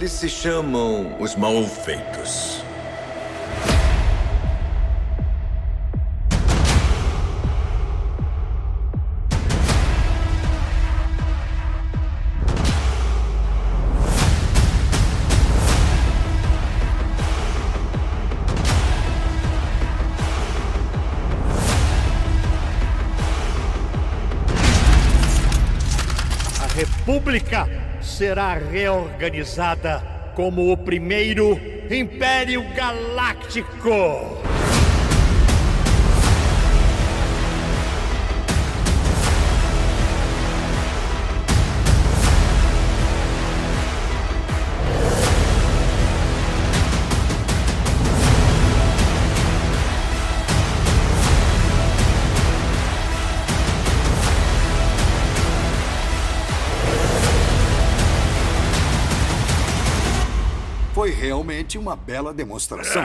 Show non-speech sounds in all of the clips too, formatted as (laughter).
Eles se chamam os Malfeitos. República será reorganizada como o primeiro Império Galáctico. Realmente uma bela demonstração.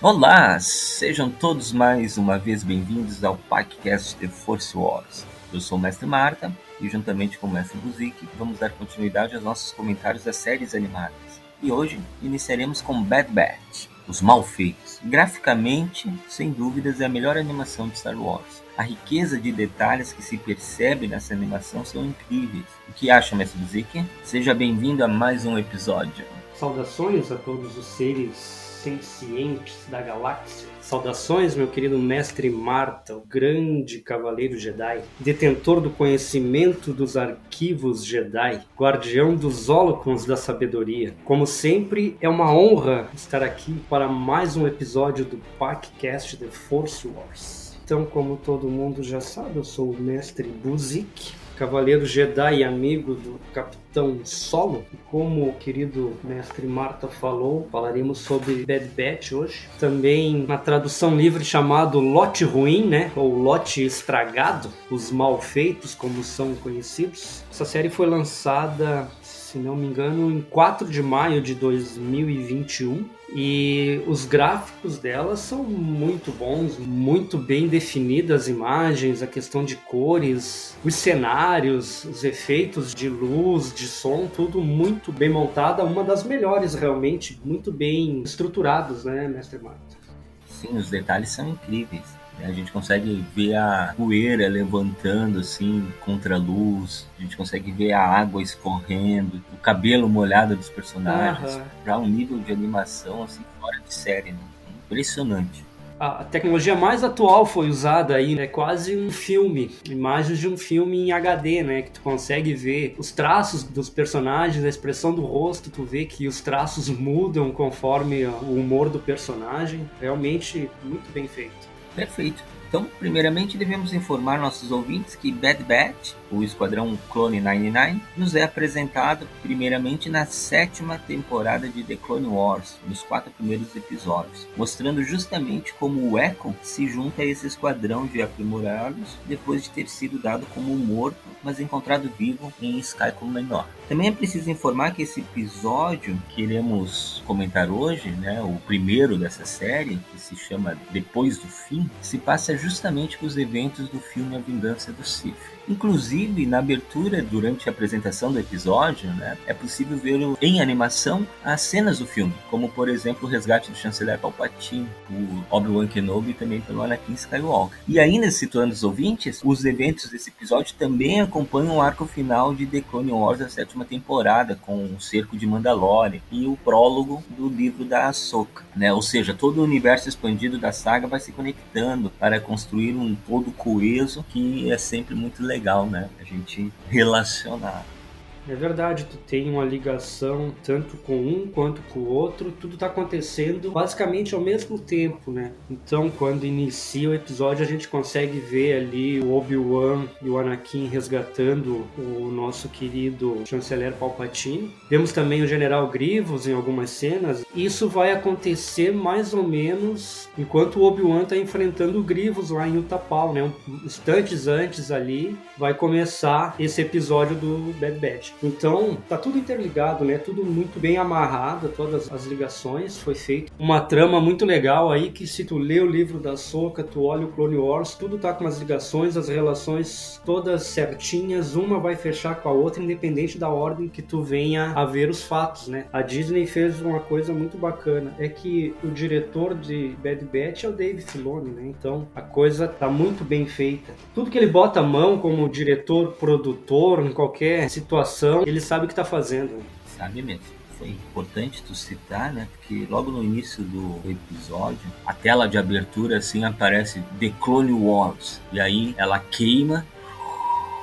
Olá, sejam todos mais uma vez bem-vindos ao podcast The Force Wars. Eu sou o Mestre Marta e juntamente com o Mestre Buzik vamos dar continuidade aos nossos comentários das séries animadas. E hoje iniciaremos com Bad Batch, Os Malfeitos. Graficamente, sem dúvidas, é a melhor animação de Star Wars. A riqueza de detalhes que se percebe nessa animação são incríveis. O que acha, Mestre Buzik? Seja bem-vindo a mais um episódio. Saudações a todos os seres sencientes da galáxia. Saudações, meu querido mestre Marta, o grande cavaleiro Jedi, detentor do conhecimento dos arquivos Jedi, guardião dos holocrons da sabedoria. Como sempre, é uma honra estar aqui para mais um episódio do podcast The Force Wars. Então, como todo mundo já sabe, eu sou o mestre Buzik, cavaleiro Jedi e amigo do Capitão Solo. E como o querido mestre Marta falou, falaremos sobre Bad Batch hoje. Também na tradução livre chamado Lote Ruim, né? Ou Lote Estragado, os Malfeitos, como são conhecidos. Essa série foi lançada, se não me engano, em 4 de maio de 2021. E os gráficos dela são muito bons, muito bem definidas as imagens, a questão de cores, os cenários, os efeitos de luz, de som, tudo muito bem montada, uma das melhores realmente, muito bem estruturados, né, Mestre Marta? Sim, os detalhes são incríveis. A gente consegue ver a poeira levantando assim contra a luz, a gente consegue ver a água escorrendo, o cabelo molhado dos personagens, para um nível de animação assim fora de série, né? impressionante. A tecnologia mais atual foi usada aí, é quase um filme, imagens de um filme em HD, né? Que tu consegue ver os traços dos personagens, a expressão do rosto, tu vê que os traços mudam conforme o humor do personagem. Realmente muito bem feito. Perfeito. Então, primeiramente, devemos informar nossos ouvintes que Bad Batch, o Esquadrão Clone 99, nos é apresentado primeiramente na sétima temporada de The Clone Wars, nos quatro primeiros episódios, mostrando justamente como o Echo se junta a esse esquadrão de aprimorados depois de ter sido dado como morto, mas encontrado vivo em Skycom Menor. Também é preciso informar que esse episódio que iremos comentar hoje, né, o primeiro dessa série, que se chama Depois do Fim, se passa justamente com os eventos do filme A Vingança do Sith. Inclusive, na abertura, durante a apresentação do episódio, né, é possível ver em animação as cenas do filme, como por exemplo o resgate do chanceler Palpatine, o Obi-Wan Kenobi também pelo Anakin Skywalker. E ainda situando os ouvintes, os eventos desse episódio também acompanham o arco final de The Clone Wars da sétima temporada, com o cerco de Mandalore e o prólogo do livro da Ahsoka, né? Ou seja, todo o universo expandido da saga vai se conectando para construir um todo coeso que é sempre muito legal, né? A gente relacionar. É verdade, tu tem uma ligação tanto com um quanto com o outro, tudo tá acontecendo basicamente ao mesmo tempo, né? Então, quando inicia o episódio, a gente consegue ver ali o Obi-Wan e o Anakin resgatando o nosso querido chanceler Palpatine. Vemos também o General Grievous em algumas cenas. Isso vai acontecer mais ou menos enquanto o Obi-Wan tá enfrentando o Grievous lá em Utapau, né? Um- Instantes antes ali vai começar esse episódio do Bad Batch. Então, tá tudo interligado, né? Tudo muito bem amarrado, todas as ligações. Foi feito uma trama muito legal aí que se tu lê o livro da Soca, tu olha o Clone Wars, tudo tá com as ligações, as relações todas certinhas, uma vai fechar com a outra, independente da ordem que tu venha a ver os fatos, né? A Disney fez uma coisa muito bacana, é que o diretor de Bad Batch é o Dave Filoni, né? Então, a coisa tá muito bem feita. Tudo que ele bota a mão como diretor, produtor, em qualquer situação, ele sabe o que tá fazendo. Sabe mesmo foi importante tu citar, né? Porque logo no início do episódio, a tela de abertura assim aparece The Clone Wars. E aí ela queima,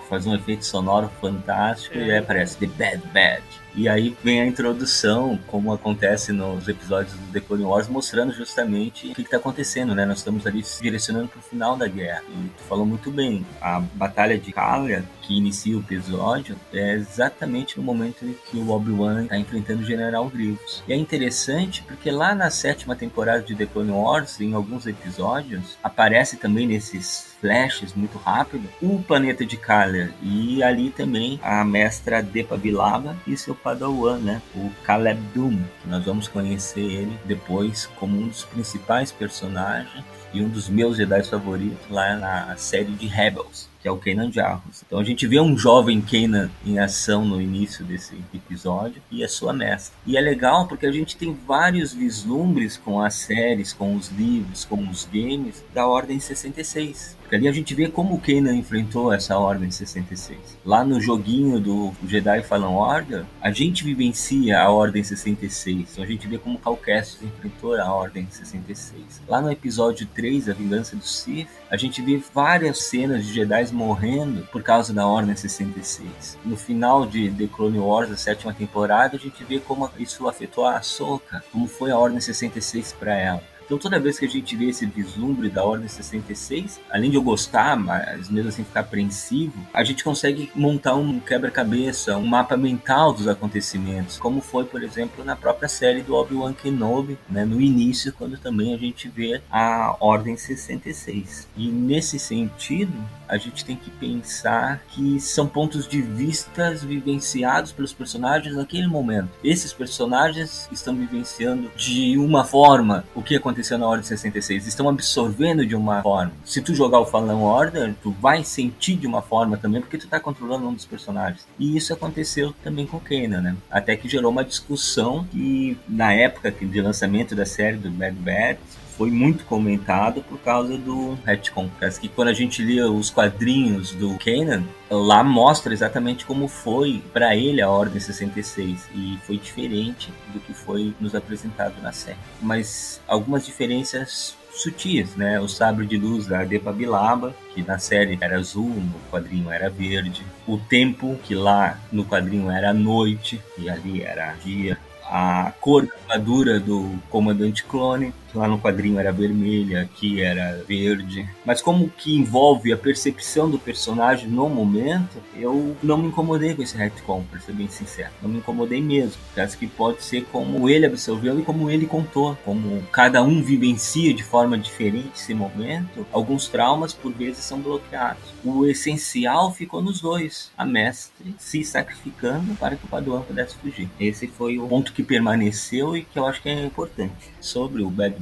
faz um efeito sonoro fantástico é. e aí aparece The Bad Batch. E aí vem a introdução, como acontece nos episódios do The Clone Wars, mostrando justamente o que está acontecendo, né? Nós estamos ali se direcionando para o final da guerra. E tu falou muito bem, a Batalha de Kalia, que inicia o episódio, é exatamente no momento em que o Obi-Wan está enfrentando o General Grievous. E é interessante porque lá na sétima temporada de The Clone Wars, em alguns episódios, aparece também nesses flashes muito rápido o planeta de Kalia e ali também a mestra Depa Bilaba e seu Padawan, né? O Caleb Doom, nós vamos conhecer ele depois como um dos principais personagens e um dos meus Jedi favoritos lá na série de Rebels que é o Kanan Jarrus. Então a gente vê um jovem Kanan em ação no início desse episódio e a sua mestra. E é legal porque a gente tem vários vislumbres com as séries, com os livros, com os games da Ordem 66. Porque ali a gente vê como o Kanan enfrentou essa Ordem 66. Lá no joguinho do Jedi Fallen Order, a gente vivencia a Ordem 66. Então a gente vê como Cal Kestis enfrentou a Ordem 66. Lá no episódio 3, A Vingança do Sith, a gente vê várias cenas de Jedi morrendo por causa da Ordem 66. No final de The Clone Wars, a sétima temporada, a gente vê como isso afetou a Ahsoka, como foi a Ordem 66 para ela. Então toda vez que a gente vê esse vislumbre da Ordem 66, além de eu gostar, mas mesmo assim ficar apreensivo, a gente consegue montar um quebra-cabeça, um mapa mental dos acontecimentos, como foi, por exemplo, na própria série do Obi-Wan Kenobi, né, no início, quando também a gente vê a Ordem 66. E nesse sentido, a gente tem que pensar que são pontos de vistas vivenciados pelos personagens naquele momento. Esses personagens estão vivenciando de uma forma o que aconteceu na Ordem 66, estão absorvendo de uma forma. Se tu jogar o Fallen Order, tu vai sentir de uma forma também, porque tu tá controlando um dos personagens. E isso aconteceu também com Kanan, né? Até que gerou uma discussão que na época de lançamento da série do Bad Bad, foi muito comentado por causa do retcon. Parece que quando a gente lia os quadrinhos do Kanan, lá mostra exatamente como foi para ele a Ordem 66 e foi diferente do que foi nos apresentado na série. Mas algumas diferenças sutis, né? O sabre de luz da Adepa Bilaba, que na série era azul, no quadrinho era verde. O tempo, que lá no quadrinho era noite e ali era dia. A cor da armadura do comandante clone lá no quadrinho era vermelha, aqui era verde. Mas como que envolve a percepção do personagem no momento, eu não me incomodei com esse retcon, pra ser bem sincero. Não me incomodei mesmo. Acho que pode ser como ele absorveu e como ele contou. Como cada um vivencia de forma diferente esse momento, alguns traumas por vezes são bloqueados. O essencial ficou nos dois. A mestre se sacrificando para que o Paduan pudesse fugir. Esse foi o ponto que permaneceu e que eu acho que é importante. Sobre o Bad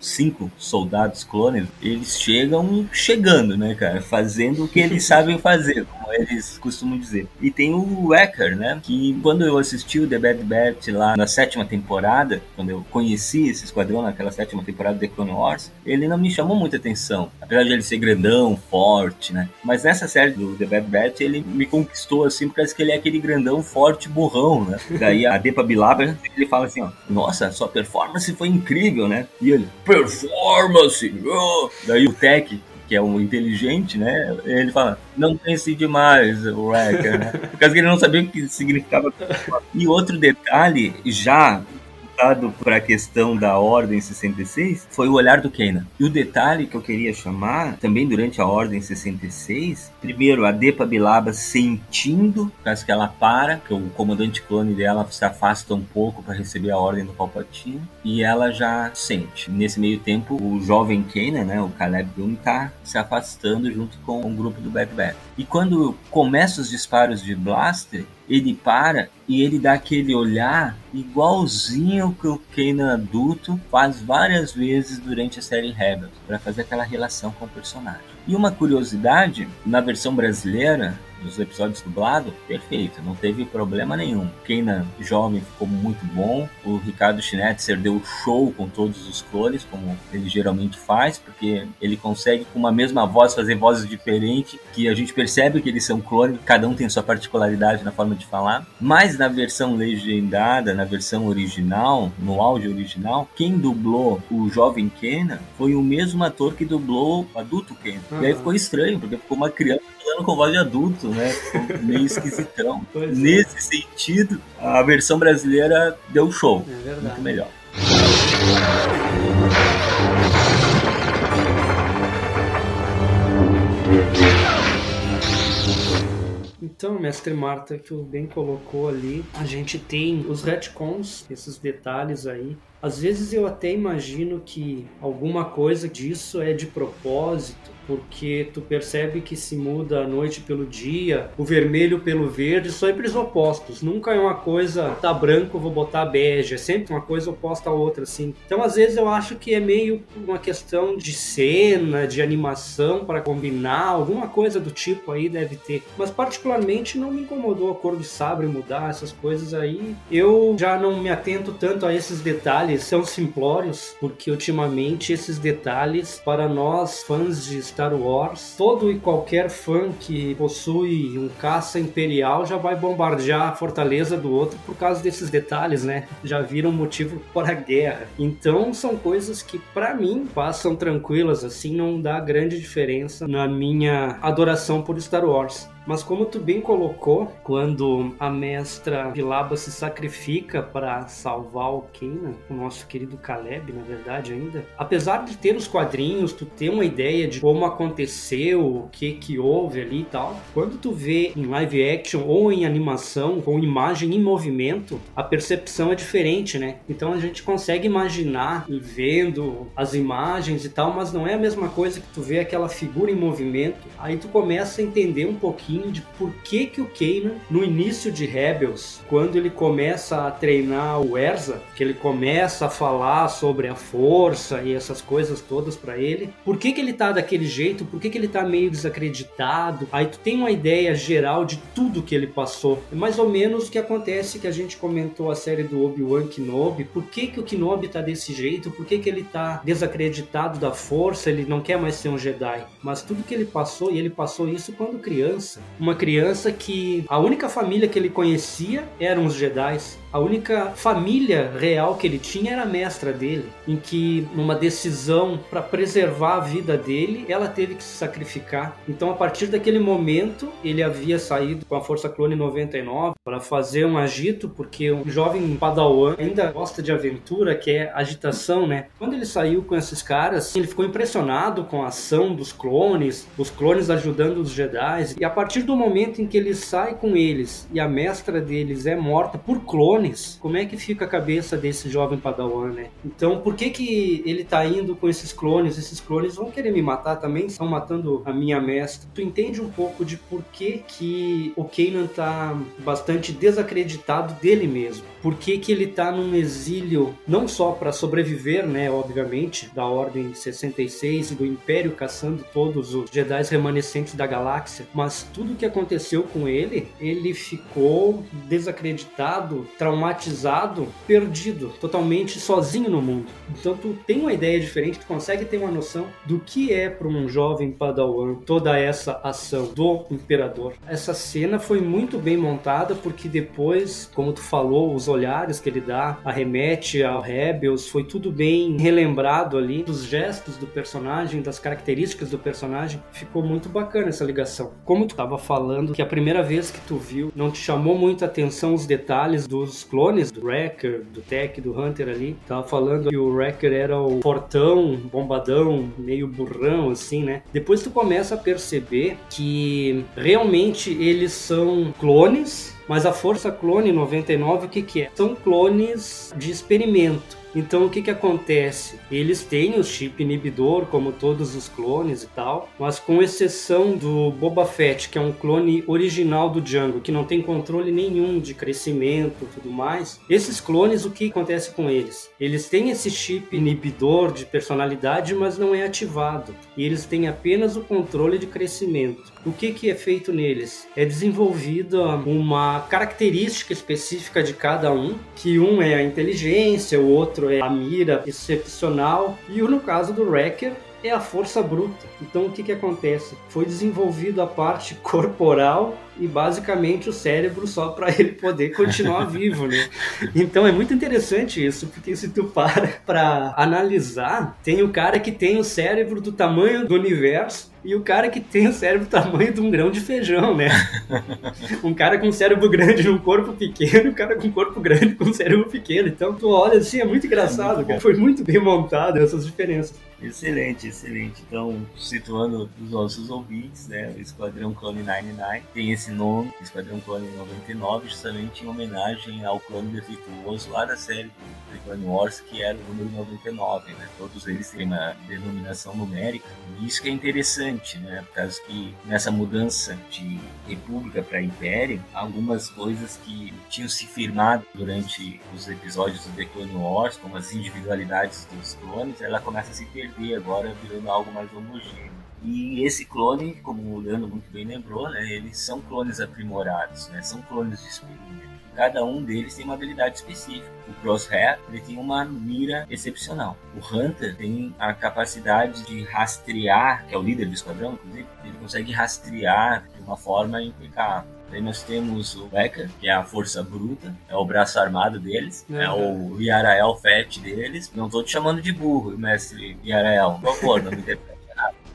cinco soldados clones, eles chegam chegando, né, cara? Fazendo o que eles (laughs) sabem fazer, como eles costumam dizer. E tem o Wrecker, né? Que quando eu assisti o The Bad Batch lá na sétima temporada, quando eu conheci esse esquadrão naquela sétima temporada de Clone Wars, ele não me chamou muita atenção. Apesar de ele ser grandão, forte, né? Mas nessa série do The Bad Batch, ele me conquistou assim, parece que ele é aquele grandão, forte, burrão, né? Daí a (laughs) Depa Bilaba, ele fala assim, ó, nossa, sua performance foi incrível, né? E ele, performance! Oh! Daí o Tech, que é um inteligente, né? Ele fala, não pense demais, Wrecker, né? Por causa que ele não sabia o que significava. E outro detalhe, já voltado para a questão da Ordem 66 foi o olhar do Kanan. E o detalhe que eu queria chamar, também durante a Ordem 66, primeiro a Depa Bilaba sentindo, parece que ela para, que o comandante clone dela se afasta um pouco para receber a ordem do Palpatine, e ela já sente. Nesse meio tempo, o jovem Kanan, né, o Caleb Bloom, tá se afastando junto com o grupo do Bad. E quando começa os disparos de blaster, ele para e ele dá aquele olhar igualzinho que o Kanan adulto faz várias vezes durante a série Rebels, para fazer aquela relação com o personagem. E uma curiosidade, na versão brasileira, dos episódios dublados, perfeito, não teve problema nenhum. Kanan jovem ficou muito bom, o Ricardo Schnetzer deu show com todos os clones, como ele geralmente faz, porque ele consegue com uma mesma voz fazer vozes diferentes, que a gente percebe que eles são clones, cada um tem sua particularidade na forma de falar. Mas na versão legendada, na versão original, no áudio original, quem dublou o jovem Kenan foi o mesmo ator que dublou o adulto Kenan. Uhum. E aí ficou estranho, porque ficou uma criança falando com voz de adulto, né? Ficou meio (laughs) esquisitão. Pois é. Nesse é. sentido, a versão brasileira deu show. É verdade. Muito melhor. Então, mestre Marta, que o bem colocou ali, a gente tem os retcons, esses detalhes aí. Às vezes eu até imagino que alguma coisa disso é de propósito, porque tu percebe que se muda a noite pelo dia, o vermelho pelo verde, sempre os opostos. Nunca é uma coisa tá branco, vou botar bege, é sempre uma coisa oposta à outra, assim. Então, às vezes eu acho que é meio uma questão de cena, de animação para combinar, alguma coisa do tipo aí deve ter. Mas particularmente não me incomodou a cor de sabre mudar, essas coisas aí. Eu já não me atento tanto a esses detalhes, são simplórios, porque ultimamente esses detalhes para nós fãs de Star Wars, todo e qualquer fã que possui um caça imperial já vai bombardear a fortaleza do outro por causa desses detalhes, né? Já viram motivo para a guerra. Então são coisas que para mim passam tranquilas assim, não dá grande diferença na minha adoração por Star Wars. Mas como tu bem colocou, quando a mestra Vilaba se sacrifica para salvar o Kanan, o nosso querido Caleb, na verdade ainda, apesar de ter os quadrinhos, tu ter uma ideia de como aconteceu, o que que houve ali e tal, quando tu vê em live action ou em animação com imagem em movimento, a percepção é diferente, né? Então a gente consegue imaginar vendo as imagens e tal, mas não é a mesma coisa que tu vê aquela figura em movimento. Aí tu começa a entender um pouquinho pouquinho de por que, que o Kanan, no início de Rebels, quando ele começa a treinar o Erza, que ele começa a falar sobre a força e essas coisas todas para ele, por que, que ele tá daquele jeito, por que, que ele tá meio desacreditado. Aí tu tem uma ideia geral de tudo que ele passou. É mais ou menos o que acontece que a gente comentou a série do Obi-Wan Kenobi. Por que, que o Kenobi tá desse jeito? Por que, que ele tá desacreditado da força? Ele não quer mais ser um Jedi. Mas tudo que ele passou, e ele passou isso quando criança uma criança que a única família que ele conhecia eram os Jedi. A única família real que ele tinha era a mestra dele, em que numa decisão para preservar a vida dele, ela teve que se sacrificar. Então, a partir daquele momento, ele havia saído com a Força Clone 99 para fazer um agito, porque um jovem padawan ainda gosta de aventura, que é agitação, né? Quando ele saiu com esses caras, ele ficou impressionado com a ação dos clones, os clones ajudando os Jedi, e a partir do momento em que ele sai com eles e a mestra deles é morta por clones como é que fica a cabeça desse jovem padawan, né? Então, por que que ele tá indo com esses clones? Esses clones vão querer me matar também? Estão matando a minha mestra. Tu entende um pouco de por que que o Kanan tá bastante desacreditado dele mesmo. Por que que ele tá num exílio não só para sobreviver, né, obviamente, da Ordem 66 e do Império caçando todos os Jedi remanescentes da galáxia, mas tudo que aconteceu com ele, ele ficou desacreditado, traumatizado traumatizado, perdido, totalmente sozinho no mundo. Então tu tem uma ideia diferente, tu consegue ter uma noção do que é para um jovem padawan toda essa ação do imperador. Essa cena foi muito bem montada porque depois, como tu falou, os olhares que ele dá arremete ao Rebels, foi tudo bem relembrado ali dos gestos do personagem, das características do personagem. Ficou muito bacana essa ligação. Como tu tava falando que a primeira vez que tu viu não te chamou muito a atenção os detalhes dos clones do Wrecker, do Tech, do Hunter ali. Tava falando que o Wrecker era o fortão, bombadão, meio burrão assim, né? Depois tu começa a perceber que realmente eles são clones mas a Força Clone 99 o que, que é? São clones de experimento. Então o que que acontece? Eles têm o chip inibidor, como todos os clones e tal, mas com exceção do Boba Fett, que é um clone original do Django, que não tem controle nenhum de crescimento e tudo mais, esses clones, o que acontece com eles? Eles têm esse chip inibidor de personalidade, mas não é ativado. E eles têm apenas o controle de crescimento. O que, que é feito neles? É desenvolvida uma característica específica de cada um, que um é a inteligência, o outro é a mira excepcional, e no caso do Wrecker é a força bruta. Então o que, que acontece? Foi desenvolvido a parte (laughs) corporal e basicamente o cérebro só para ele poder continuar (laughs) vivo, né? Então é muito interessante isso, porque se tu para (laughs) para analisar, tem o cara que tem o cérebro do tamanho do universo e o cara que tem o cérebro do tamanho de um grão de feijão, né? um cara com cérebro grande num corpo pequeno, um cara com corpo grande com cérebro pequeno. Então tu olha assim, é muito engraçado, muito Foi muito bem montado essas diferenças. Excelente, excelente. Então, situando os nossos ouvintes, né, o Esquadrão Clone 99 tem esse nome, Esquadrão Clone 99, justamente em homenagem ao clone defeituoso lá da série do Clone Wars, que era o número 99, né? Todos eles têm uma denominação numérica. E isso que é interessante, né? Por causa que nessa mudança de república para império, algumas coisas que tinham se firmado durante os episódios do The Clone Wars, como as individualidades dos clones, ela começa a se perder agora, virando algo mais homogêneo. E esse clone, como o Leandro muito bem lembrou, né, eles são clones aprimorados, né, são clones de experimento. Cada um deles tem uma habilidade específica. O Crosshair ele tem uma mira excepcional. O Hunter tem a capacidade de rastrear, que é o líder do esquadrão, inclusive, ele consegue rastrear de uma forma impecável. Aí nós temos o Becker, que é a força bruta, é o braço armado deles, é, é o Yarael Fett deles. Não estou te chamando de burro, mestre Yarael, por favor, não me interprete (laughs)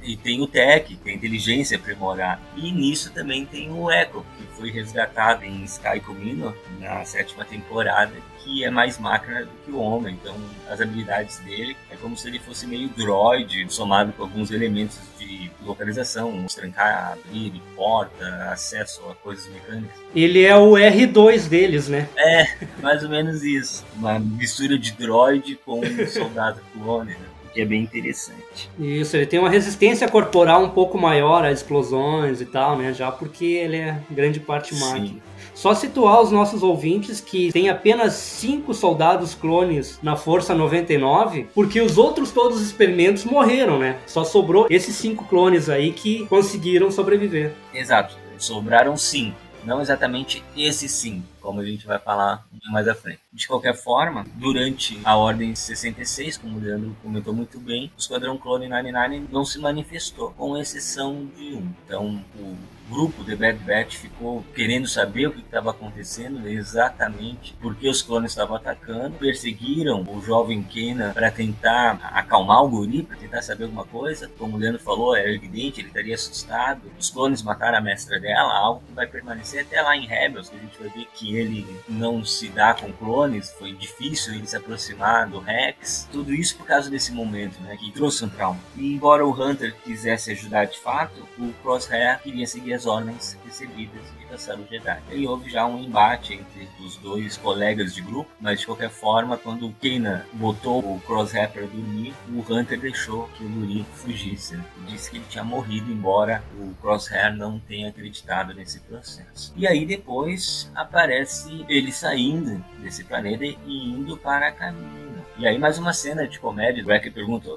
e tem o Tech, que é a inteligência aprimorada. E nisso também tem o Echo, que foi resgatado em Sky Comino na sétima temporada, que é mais máquina do que o homem. Então, as habilidades dele é como se ele fosse meio droid, somado com alguns elementos de localização, trancar, abrir porta, acesso a coisas mecânicas. Ele é o R2 deles, né? É, mais ou menos isso. Uma mistura de droid com um soldado clone, né? Que é bem interessante. Isso, ele tem uma resistência corporal um pouco maior a explosões e tal, né? Já porque ele é grande parte máquina. Sim. Só situar os nossos ouvintes que tem apenas cinco soldados clones na Força 99, porque os outros todos os experimentos morreram, né? Só sobrou esses cinco clones aí que conseguiram sobreviver. Exato, sobraram cinco não exatamente esse sim, como a gente vai falar mais à frente. De qualquer forma, durante a Ordem 66, como o Leandro comentou muito bem, o Esquadrão Clone 99 não se manifestou, com exceção de um. Então, o grupo The Bad Batch ficou querendo saber o que estava acontecendo, exatamente porque os clones estavam atacando, perseguiram o jovem Kenan para tentar acalmar o guri, para tentar saber alguma coisa. Como o Leandro falou, era evidente, ele estaria assustado. Os clones mataram a mestra dela, algo que vai permanecer até lá em Rebels, que a gente vai ver que ele não se dá com clones, foi difícil ele se aproximar do Rex. Tudo isso por causa desse momento, né, que trouxe um trauma. E embora o Hunter quisesse ajudar de fato, o Crosshair queria seguir as ordens recebidas de caçar o Jedi. E houve já um embate entre os dois colegas de grupo, mas de qualquer forma, quando o Kanan botou o Crosshair para dormir, o Hunter deixou que o Yuri fugisse. Né? Disse que ele tinha morrido, embora o Crosshair não tenha acreditado nesse processo. E aí depois aparece ele saindo desse planeta e indo para a caminho. E aí mais uma cena de comédia, o Deck pergunta,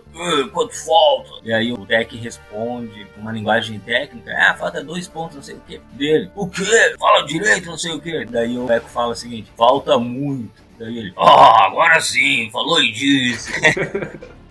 quanto falta? E aí o Deck responde com uma linguagem técnica, ah, falta dois pontos, não sei o que, dele. O quê? Fala direito, não sei o que. Daí o Echo fala o seguinte, falta muito. Daí ele, ah, agora sim, falou e disse.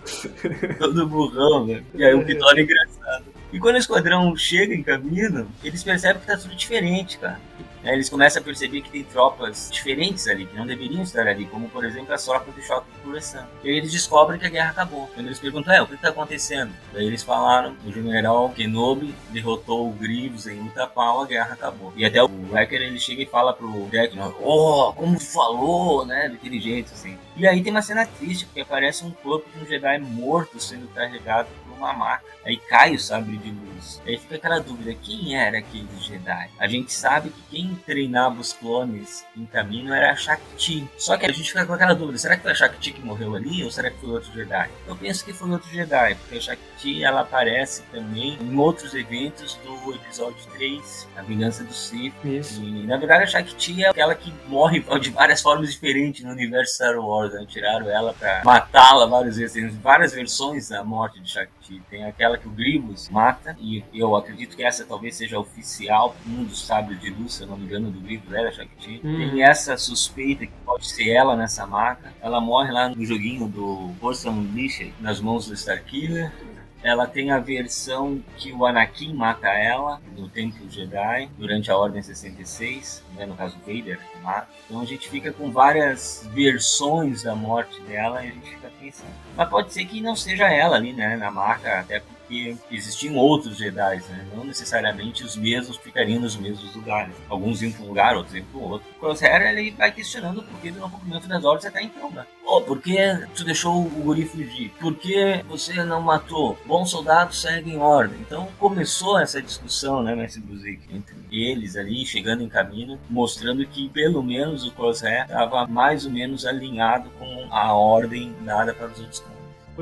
(laughs) Todo burrão, velho. E aí o Vitória é engraçado. E quando o esquadrão chega em caminho, eles percebem que tá tudo diferente, cara. Né? Eles começam a perceber que tem tropas diferentes ali, que não deveriam estar ali, como por exemplo as tropas de choque de Coruscant. E aí eles descobrem que a guerra acabou. Quando eles perguntam, é, o que está acontecendo? Daí eles falaram, o general Kenobi derrotou o Grievous em Utapau, a guerra acabou. E até o Wrecker ele chega e fala pro Deck, oh, como falou, né, daquele jeito assim. E aí tem uma cena triste, porque aparece um corpo de um Jedi morto sendo carregado uma maca. Aí cai o sabre de luz. Aí fica aquela dúvida: quem era aquele Jedi? A gente sabe que quem treinava os clones em caminho era a Shakti. Só que a gente fica com aquela dúvida: será que foi a Shakti que morreu ali ou será que foi outro Jedi? Eu penso que foi outro Jedi, porque a Shakti ela aparece também em outros eventos do episódio 3, A Vingança do Sith. Isso. E na verdade a Shakti é aquela que morre (laughs) de várias formas diferentes no universo Star Wars. Né? Tiraram ela pra matá-la várias vezes. Tem várias versões da morte de Shakti. Tem aquela que o Grievous mata, e eu acredito que essa talvez seja oficial, um dos sábios de luz, se eu não me engano, do Grievous era Shakti. Hum. Tem essa suspeita que pode ser ela nessa marca. Ela morre lá no joguinho do Force Unleashed, nas mãos do Starkiller. Ela tem a versão que o Anakin mata ela no Templo Jedi durante a Ordem 66, né, no caso Vader que mata. Então a gente fica com várias versões da morte dela e a gente fica Mas pode ser que não seja ela ali, né, na marca, até porque existiam outros Jedi, né? Não necessariamente os mesmos ficariam nos mesmos lugares. Alguns iam para um lugar, outros iam para o outro. O Crosshair ele vai questionando o porquê do não cumprimento das ordens até então, né? Oh, por que tu deixou o guri fugir? Por que você não matou? Bons soldados seguem ordem. Então começou essa discussão, né, Mestre Buzik, entre eles ali, chegando em caminho, mostrando que pelo menos o Crosshair estava mais ou menos alinhado com a ordem dada para os outros.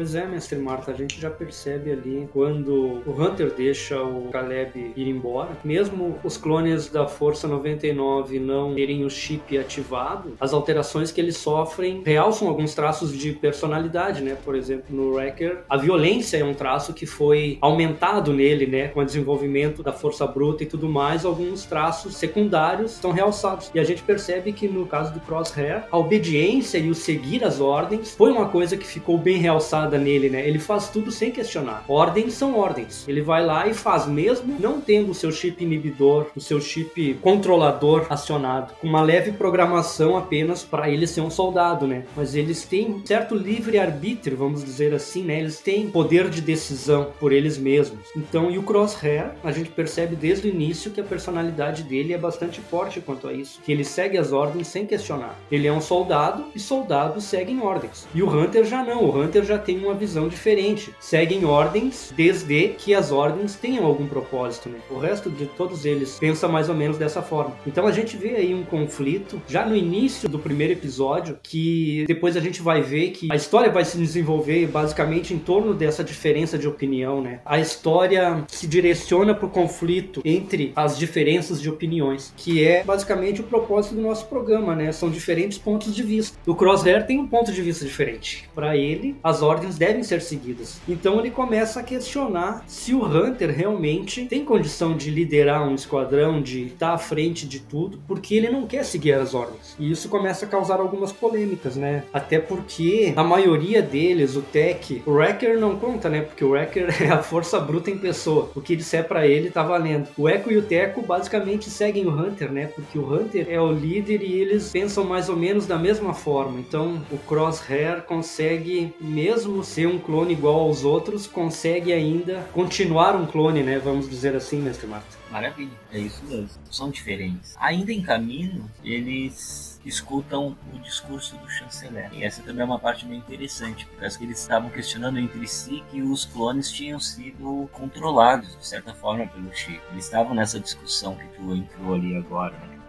Pois é, mestre Marta, a gente já percebe ali quando o Hunter deixa o Caleb ir embora, mesmo os clones da Força 99 não terem o chip ativado, as alterações que eles sofrem realçam alguns traços de personalidade, né? Por exemplo, no Wrecker, a violência é um traço que foi aumentado nele, né? Com o desenvolvimento da força bruta e tudo mais, alguns traços secundários são realçados. E a gente percebe que no caso do Crosshair, a obediência e o seguir as ordens foi uma coisa que ficou bem realçada nele, né? Ele faz tudo sem questionar. Ordens são ordens. Ele vai lá e faz mesmo não tendo o seu chip inibidor, o seu chip controlador acionado, com uma leve programação apenas para ele ser um soldado, né? Mas eles têm certo livre arbítrio, vamos dizer assim, né? Eles têm poder de decisão por eles mesmos. Então, e o Crosshair, a gente percebe desde o início que a personalidade dele é bastante forte quanto a isso, que ele segue as ordens sem questionar. Ele é um soldado e soldados seguem ordens. E o Hunter já não, o Hunter já tem uma visão diferente. Seguem ordens desde que as ordens tenham algum propósito, né? O resto de todos eles pensa mais ou menos dessa forma. Então a gente vê aí um conflito já no início do primeiro episódio, que depois a gente vai ver que a história vai se desenvolver basicamente em torno dessa diferença de opinião, né? A história se direciona para o conflito entre as diferenças de opiniões, que é basicamente o propósito do nosso programa, né? São diferentes pontos de vista. O Crosshair tem um ponto de vista diferente. Para ele, as ordens devem ser seguidas. Então ele começa a questionar se o Hunter realmente tem condição de liderar um esquadrão, de estar à frente de tudo, porque ele não quer seguir as ordens. E isso começa a causar algumas polêmicas, né? Até porque a maioria deles, o Tech, o Wrecker não conta, né? Porque o Wrecker (laughs) é a força bruta em pessoa. O que disser para ele tá valendo. O Echo e o Teco basicamente seguem o Hunter, né? Porque o Hunter é o líder e eles pensam mais ou menos da mesma forma. Então o Crosshair consegue, mesmo ser um clone igual aos outros, consegue ainda continuar um clone, né? Vamos dizer assim, Mestre Marta. Maravilha, é isso mesmo. São diferentes. Ainda em caminho, eles escutam o discurso do chanceler. E essa também é uma parte bem interessante, acho que eles estavam questionando entre si que os clones tinham sido controlados, de certa forma, pelo chip. Eles estavam nessa discussão que tu entrou ali agora, né?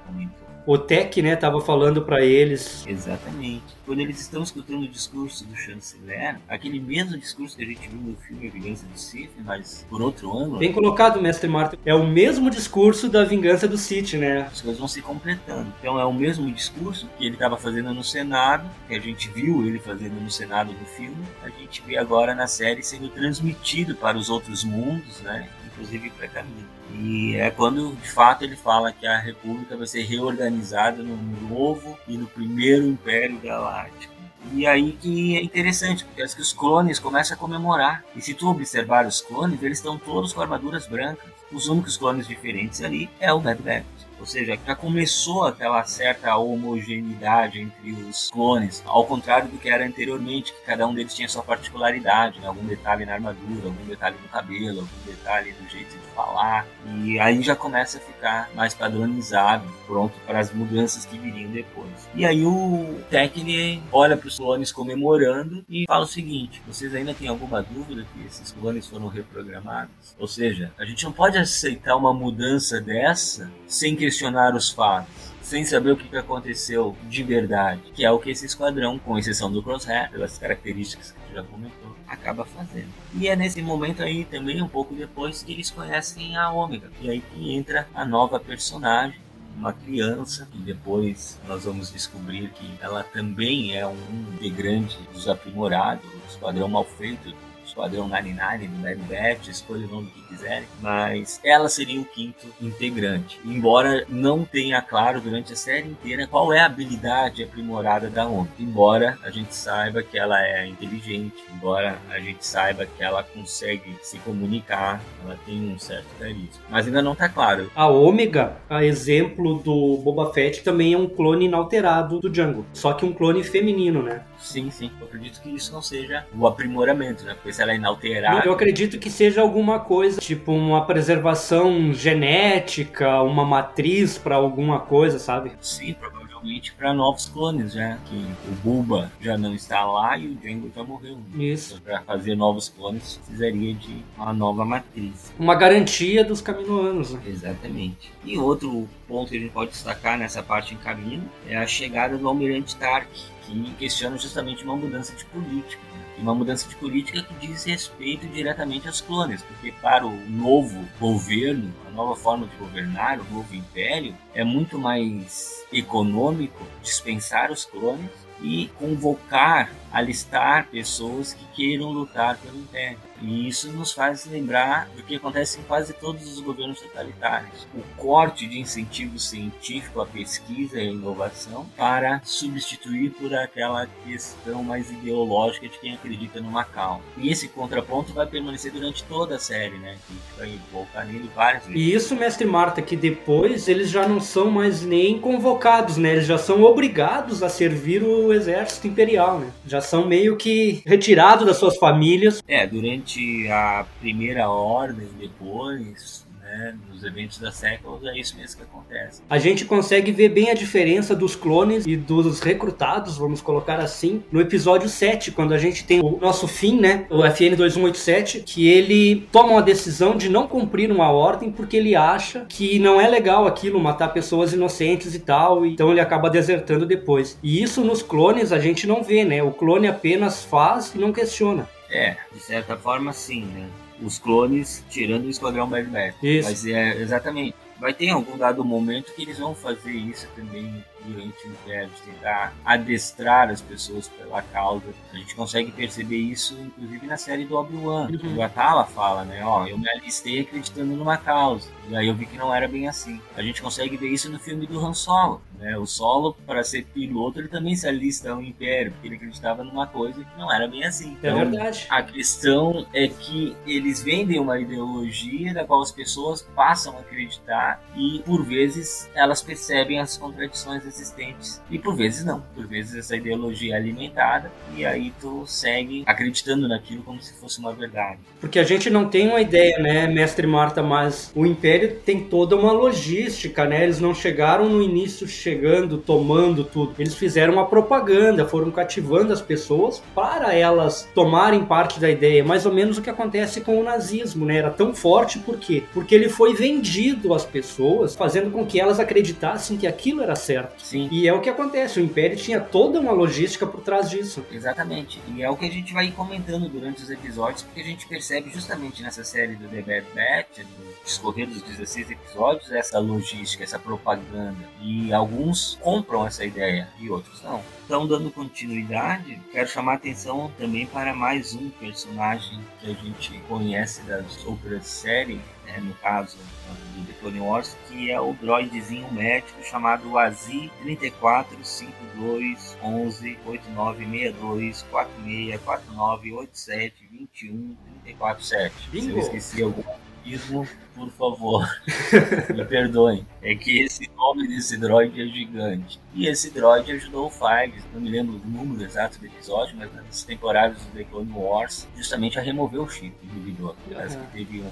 O Tech, né, tava falando para eles. Exatamente. Quando eles estão escutando o discurso do chanceler, aquele mesmo discurso que a gente viu no filme A Vingança do Sith, mas por outro ângulo, Bem colocado, Mestre Marta. É o mesmo discurso da vingança do City, né? as coisas vão se completando. Então é o mesmo discurso que ele estava fazendo no Senado, que a gente viu ele fazendo no Senado do filme, a gente vê agora na série sendo transmitido para os outros mundos, né? Inclusive para caminho. E é quando de fato ele fala que a República vai ser reorganizada no novo e no primeiro Império Galáctico. E aí que é interessante, porque acho que os clones começam a comemorar. E se tu observar os clones, eles estão todos com armaduras brancas. Os únicos clones diferentes ali é o Bad Batch. Ou seja, já começou aquela certa homogeneidade entre os clones, ao contrário do que era anteriormente, que cada um deles tinha sua particularidade, né? algum detalhe na armadura, algum detalhe no cabelo, algum detalhe no jeito de falar. E aí já começa a ficar mais padronizado, pronto para as mudanças que viriam depois. E aí o Tech olha para os clones comemorando e fala o seguinte: vocês ainda têm alguma dúvida que esses clones foram reprogramados? Ou seja, a gente não pode aceitar uma mudança dessa sem questionar os fatos sem saber o que aconteceu de verdade, que é o que esse esquadrão, com exceção do Crosshair, pelas características que já comentou, acaba fazendo. E é nesse momento aí, também um pouco depois, que eles conhecem a Ômega. E aí que entra a nova personagem, uma criança e depois nós vamos descobrir que ela também é um integrante dos aprimorados, do esquadrão mal feito Esquadrão 99, do Batch, escolha o nome que quiserem, mas ela seria o quinto integrante. Embora não tenha claro durante a série inteira qual é a habilidade aprimorada da ONU. Embora a gente saiba que ela é inteligente, embora a gente saiba que ela consegue se comunicar, ela tem um certo carisma. Mas ainda não está claro. A Ômega, a exemplo do Boba Fett, também é um clone inalterado do Django. Só que um clone feminino, né? Sim, sim. Eu acredito que isso não seja o aprimoramento, né? Porque se ela é inalterável. Eu acredito que seja alguma coisa, tipo uma preservação genética, uma matriz para alguma coisa, sabe? Sim, provavelmente para novos clones, já que o Bulba já não está lá e o Django já morreu. Isso. Então, para fazer novos clones, precisaria de uma nova matriz. Uma garantia dos caminoanos. Né? Exatamente. E outro ponto que a gente pode destacar nessa parte em caminho é a chegada do Almirante Tark, que questiona justamente uma mudança de política uma mudança de política que diz respeito diretamente aos clones, porque para o novo governo, a nova forma de governar, o novo império, é muito mais econômico dispensar os clones e convocar, alistar pessoas que queiram lutar pelo império. E isso nos faz lembrar do que acontece em quase todos os governos totalitários. O corte de incentivo científico à pesquisa e à inovação para substituir por aquela questão mais ideológica de quem acredita numa causa. E esse contraponto vai permanecer durante toda a série, né? A gente vai voltar nele várias vezes. E isso, mestre Marta, que depois eles já não são mais nem convocados, né? Eles já são obrigados a servir o exército imperial, né? Já são meio que retirados das suas famílias. É, durante a primeira ordem, depois, né, nos eventos da séculos, é isso mesmo que acontece. A gente consegue ver bem a diferença dos clones e dos recrutados, vamos colocar assim, no episódio 7, quando a gente tem o nosso fim, né, o FN 2187, que ele toma uma decisão de não cumprir uma ordem porque ele acha que não é legal aquilo, matar pessoas inocentes e tal, então ele acaba desertando depois. E isso nos clones a gente não vê, né? O clone apenas faz e não questiona. É, de certa forma sim, né? Os clones tirando o Esquadrão Bad Batch. Isso. Mas é exatamente. Vai ter algum dado momento que eles vão fazer isso também durante o de tentar adestrar as pessoas pela causa. A gente consegue perceber isso, inclusive, na série do Obi-Wan. Uhum. O Atala fala, né? Ó, eu me alistei acreditando numa causa. E aí eu vi que não era bem assim. A gente consegue ver isso no filme do Han Solo. Né? O Solo, para ser piloto, ele também se alista ao Império, porque ele acreditava numa coisa que não era bem assim. É então, é verdade. A questão é que eles vendem uma ideologia da qual as pessoas passam a acreditar e, por vezes, elas percebem as contradições existentes. E por vezes não. Por vezes essa ideologia é alimentada e aí tu segue acreditando naquilo como se fosse uma verdade. Porque a gente não tem uma ideia, né, mestre Marta, mas o Império tem toda uma logística, né? Eles não chegaram no início chegando, tomando tudo. Eles fizeram uma propaganda, foram cativando as pessoas para elas tomarem parte da ideia. Mais ou menos o que acontece com o nazismo, né? Era tão forte por quê? Porque ele foi vendido às pessoas, fazendo com que elas acreditassem que aquilo era certo. Sim. E é o que acontece, o Império tinha toda uma logística por trás disso. Exatamente. E é o que a gente vai comentando durante os episódios, porque a gente percebe justamente nessa série do The Bad Batch, do discorrer dos 16 episódios, essa logística, essa propaganda. E alguns compram essa ideia e outros não. Então, dando continuidade, quero chamar a atenção também para mais um personagem que a gente conhece das outras séries, né, no caso do The Clone Wars, que é o droidzinho médico chamado Azi 3452 11 8962 46 49 87 21 347. Se eu esqueci algum Ismo, por favor, (laughs) me perdoem. É que esse nome desse droid é gigante. E esse droid ajudou o Fives, não me lembro o número exato do episódio, mas nas temporadas do The Clone Wars, justamente a remover o chip inibidor. Parece que teve um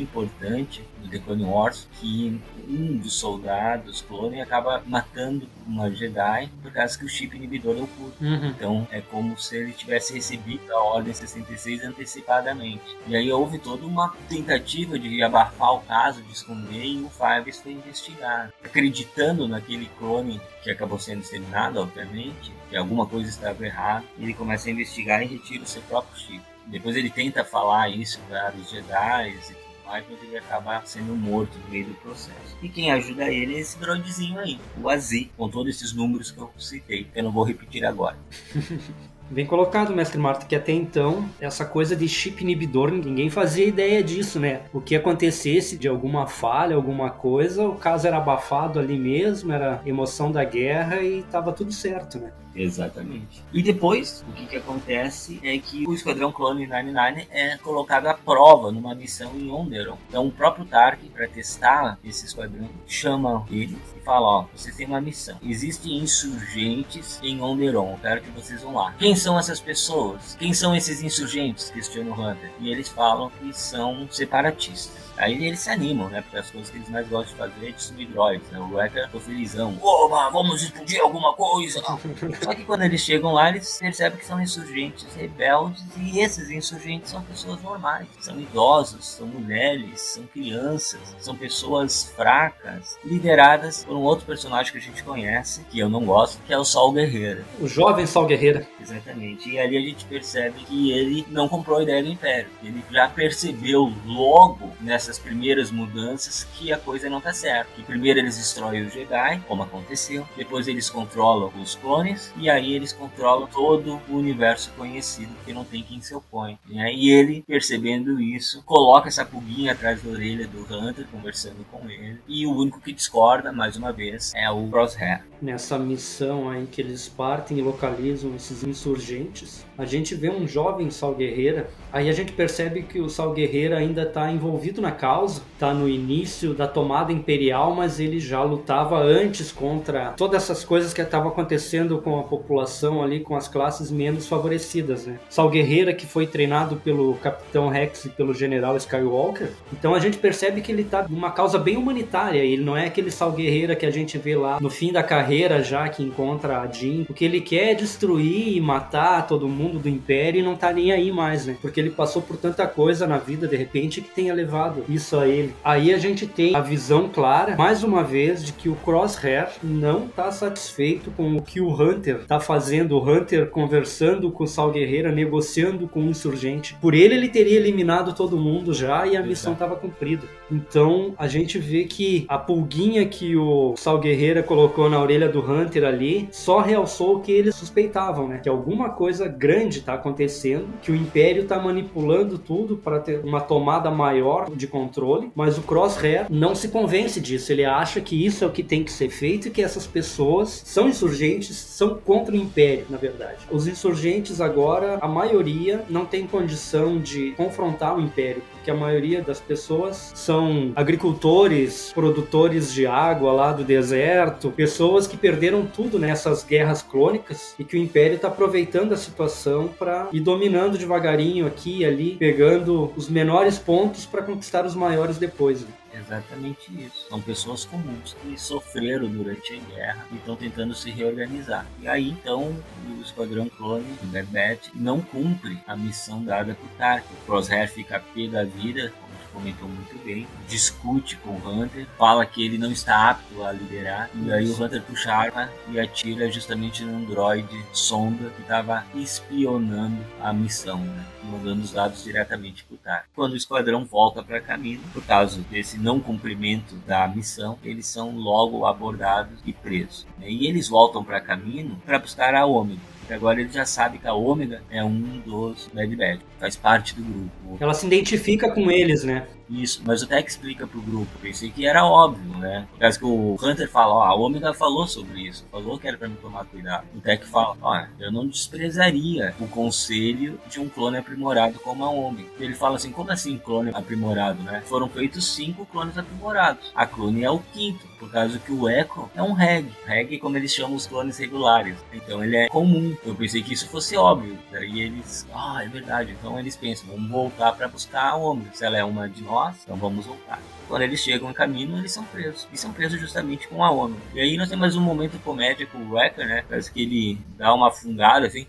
importante do The Clone Wars que um dos soldados clone acaba matando uma Jedi por causa que o chip inibidor é oculto. Uhum. Então é como se ele tivesse recebido a Ordem 66 antecipadamente. E aí houve toda uma tentativa de abafar o caso, de esconder, e o Fives foi investigar. Acreditando naquele clone que acabou sendo exterminado, obviamente, que alguma coisa estava errada, ele começa a investigar e retira o seu próprio chip. Depois ele tenta falar isso para os Jedi e mas ele acaba sendo morto no meio do processo. E quem ajuda ele é esse droidzinho aí, o Azi, com todos esses números que eu citei, eu não vou repetir agora. (laughs) Bem colocado, mestre Marta, que até então essa coisa de chip inibidor ninguém fazia ideia disso, né? O que acontecesse de alguma falha, alguma coisa, o caso era abafado ali mesmo, era emoção da guerra e tava tudo certo, né? Exatamente. E depois, o que, que acontece é que o Esquadrão Clone 99 é colocado à prova numa missão em Onderon. Então, o próprio Tark, para testar esse esquadrão, chama eles e fala: Ó, vocês têm uma missão. Existem insurgentes em Onderon, eu quero que vocês vão lá. Quem são essas pessoas? Quem são esses insurgentes? Questiona o Hunter. E eles falam que são separatistas. Aí eles se animam, né? Porque as coisas que eles mais gostam de fazer é destruir droids, né? O Wrecker ficou felizão. Oba, vamos explodir alguma coisa! (laughs) Só que quando eles chegam lá, eles percebem que são insurgentes rebeldes e esses insurgentes são pessoas normais. São idosos, são mulheres, são crianças, são pessoas fracas, lideradas por um outro personagem que a gente conhece, que eu não gosto, que é o Sol Guerreiro. O jovem Sol Guerreira. Exatamente. E ali a gente percebe que ele não comprou a ideia do Império. Ele já percebeu logo nessa essas primeiras mudanças que a coisa não tá certa. Que primeiro eles destroem os Jedi, como aconteceu, depois eles controlam os clones e aí eles controlam todo o universo conhecido que não tem quem se opõe. Né? E ele, percebendo isso, coloca essa pulguinha atrás da orelha do Hunter, conversando com ele. E o único que discorda, mais uma vez, é o Crosshair. Nessa missão aí que eles partem e localizam esses insurgentes, a gente vê um jovem Sal Guerreira. Aí a gente percebe que o Sal Guerreira ainda está envolvido na causa, está no início da tomada imperial, mas ele já lutava antes contra todas essas coisas que estavam acontecendo com a população ali, com as classes menos favorecidas, né? Sal Guerreira que foi treinado pelo Capitão Rex e pelo General Skywalker. Então a gente percebe que ele está numa causa bem humanitária. Ele não é aquele Sal Guerreira que a gente vê lá no fim da carreira já que encontra a Jean. O que ele quer é destruir e matar todo mundo do Império e não tá nem aí mais, né? Porque ele passou por tanta coisa na vida de repente que tenha levado isso a ele. Aí a gente tem a visão clara, mais uma vez, de que o Crosshair não tá satisfeito com o que o Hunter tá fazendo. O Hunter conversando com o Sal Guerreira, negociando com o insurgente. Por ele, ele teria eliminado todo mundo já e a missão estava cumprida. Então a gente vê que a pulguinha que o Sal Guerreira colocou na orelha do Hunter ali só realçou o que eles suspeitavam, né? Que alguma coisa grande tá acontecendo, que o Império tá manipulando tudo para ter uma tomada maior de controle, mas o Crosshair não se convence disso. Ele acha que isso é o que tem que ser feito e que essas pessoas são insurgentes, são contra o Império, na verdade. Os insurgentes agora, a maioria não tem condição de confrontar o Império, porque a maioria das pessoas são agricultores, produtores de água lá do deserto, pessoas que perderam tudo nessas guerras clônicas e que o Império está aproveitando a situação para ir dominando devagarinho aqui e ali, pegando os menores pontos para conquistar os maiores depois. Né? Exatamente isso. São pessoas comuns que sofreram durante a guerra e estão tentando se reorganizar. E aí então o Esquadrão Clone, o Batch, não cumpre a missão dada por Tark. O Crosshair fica pé da vida, comentou muito bem, discute com o Hunter, fala que ele não está apto a liderar, e aí o Hunter puxa a arma e atira justamente num droid sonda que estava espionando a missão, né? mandando os dados diretamente para o TAR. Quando o esquadrão volta para caminho, por causa desse não cumprimento da missão, eles são logo abordados e presos. Né? E eles voltam para caminho para buscar a Ômega e agora ele já sabe que a Ômega é um dos Bad Bad, faz parte do grupo. Ela se identifica com eles, né? Isso, mas o Tech explica pro grupo. Pensei que era óbvio, né? Causa que o Hunter fala, ó, a Omega falou sobre isso, falou que era pra me tomar cuidado. O Tech fala, ó, eu não desprezaria o conselho de um clone aprimorado como a Omega. Ele fala assim, como assim clone aprimorado, né? Foram feitos cinco clones aprimorados. A clone é o quinto, por causa que o Echo é um reg. Reg, como eles chamam os clones regulares. Então ele é comum. Eu pensei que isso fosse óbvio. Daí eles, ah, é verdade. Então eles pensam, vamos voltar para buscar a Omega. Se ela é uma de nós, então vamos voltar. Quando eles chegam em caminho, eles são presos. E são presos justamente com a Omega. E aí nós temos mais um momento comédia com o Wrecker, né? Parece que ele dá uma fungada assim.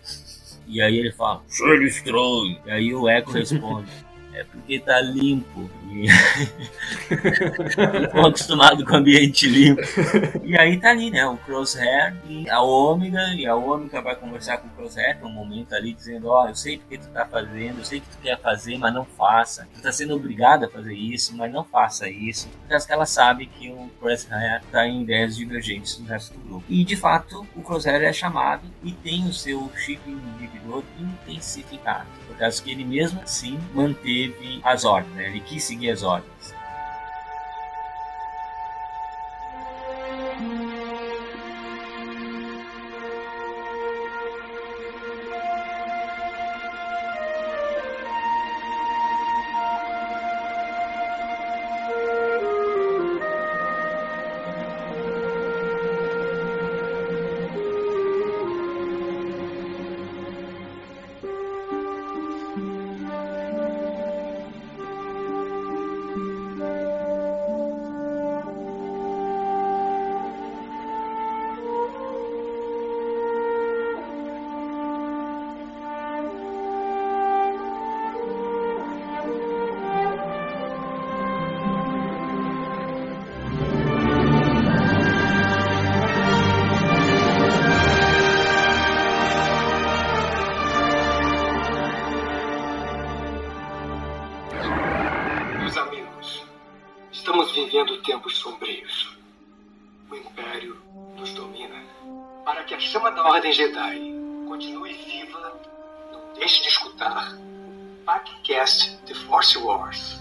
E aí ele fala, cheiro estranho. E aí o Echo responde, é porque tá limpo. (laughs) E... Ficou acostumado com o ambiente limpo. E aí tá ali, né? O Crosshair e a Ômega. E a Ômega vai conversar com o Crosshair, tem um momento ali dizendo: Ó, oh, eu sei porque tu tá fazendo, eu sei que tu quer fazer, mas não faça. Tu tá sendo obrigado a fazer isso, mas não faça isso. Porque que ela sabe que o Crosshair tá em ideias divergentes do resto do grupo. E de fato, o Crosshair é chamado e tem o seu chip inibidor intensificado. Causa que ele mesmo assim manteve as ordens, né? Ele quis seguir as ordens. Jedi continue viva, não deixe de escutar o podcast The Force Wars.